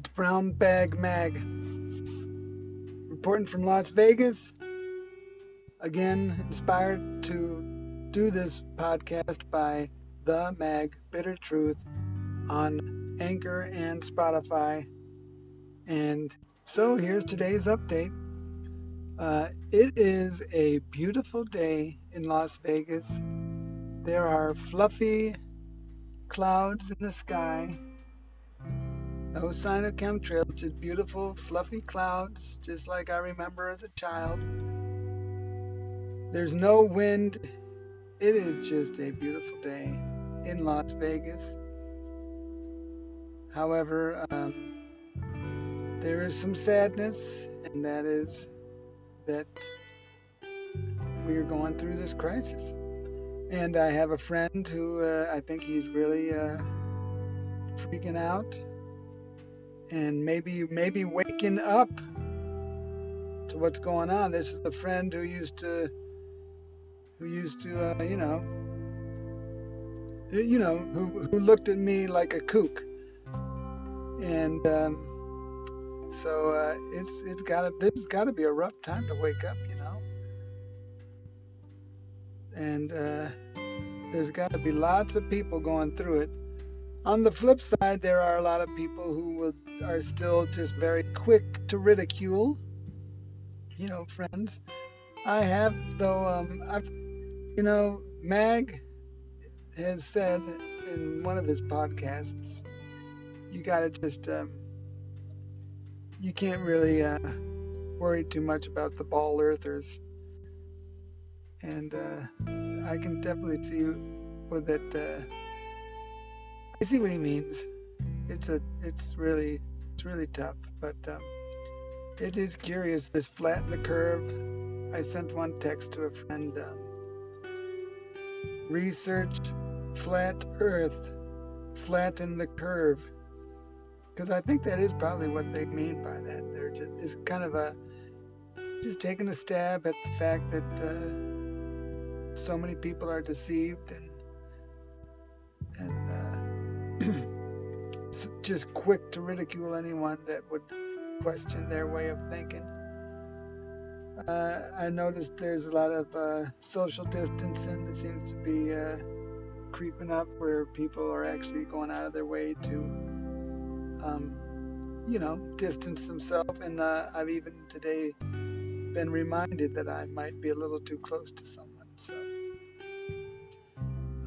Brown Bag Mag. Reporting from Las Vegas. Again, inspired to do this podcast by The Mag Bitter Truth on Anchor and Spotify. And so here's today's update. Uh, it is a beautiful day in Las Vegas. There are fluffy clouds in the sky. No sign of chemtrails, just beautiful, fluffy clouds, just like I remember as a child. There's no wind. It is just a beautiful day in Las Vegas. However, um, there is some sadness, and that is that we are going through this crisis. And I have a friend who uh, I think he's really uh, freaking out and maybe maybe waking up to what's going on. This is a friend who used to who used to uh, you know you know who who looked at me like a kook, and um, so uh, it's it's gotta this has got to be a rough time to wake up, you know. And uh, there's got to be lots of people going through it. On the flip side, there are a lot of people who will are still just very quick to ridicule. You know, friends. I have, though, um, I've, you know, Mag has said in one of his podcasts, you gotta just, um, you can't really uh, worry too much about the ball earthers. And uh, I can definitely see with it. Uh, I see what he means. It's a, it's really it's really tough, but um, it is curious. This flatten the curve. I sent one text to a friend. Um, research flat Earth, flatten the curve, because I think that is probably what they mean by that. They're just it's kind of a just taking a stab at the fact that uh, so many people are deceived and and. Just quick to ridicule anyone that would question their way of thinking. Uh, I noticed there's a lot of uh, social distancing that seems to be uh, creeping up where people are actually going out of their way to, um, you know, distance themselves. And uh, I've even today been reminded that I might be a little too close to someone. So,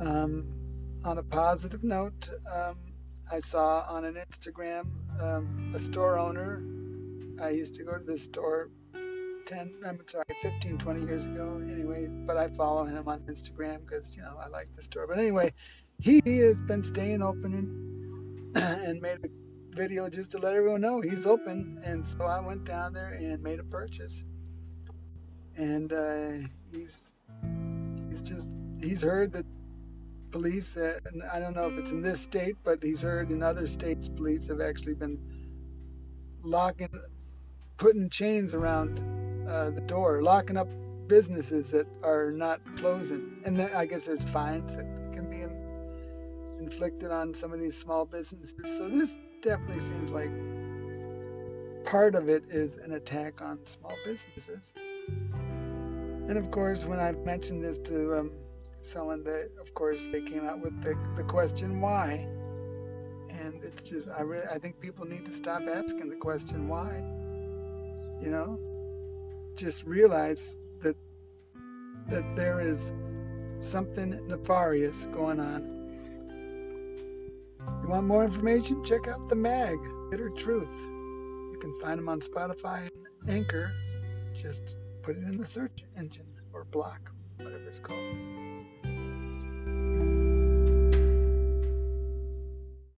um, on a positive note, um, I saw on an Instagram um, a store owner. I used to go to this store 10, I'm sorry, 15, 20 years ago. Anyway, but I follow him on Instagram because, you know, I like the store. But anyway, he has been staying open and, and made a video just to let everyone know he's open. And so I went down there and made a purchase. And uh, he's he's just he's heard that police, and I don't know if it's in this state, but he's heard in other states, police have actually been locking, putting chains around uh, the door, locking up businesses that are not closing. And then I guess there's fines that can be in, inflicted on some of these small businesses. So this definitely seems like part of it is an attack on small businesses. And of course, when I've mentioned this to um, someone that, of course, they came out with the, the question why. And it's just, I really, I think people need to stop asking the question why. You know, just realize that that there is something nefarious going on. You want more information? Check out the mag, Bitter Truth. You can find them on Spotify and Anchor. Just put it in the search engine or block, whatever it's called.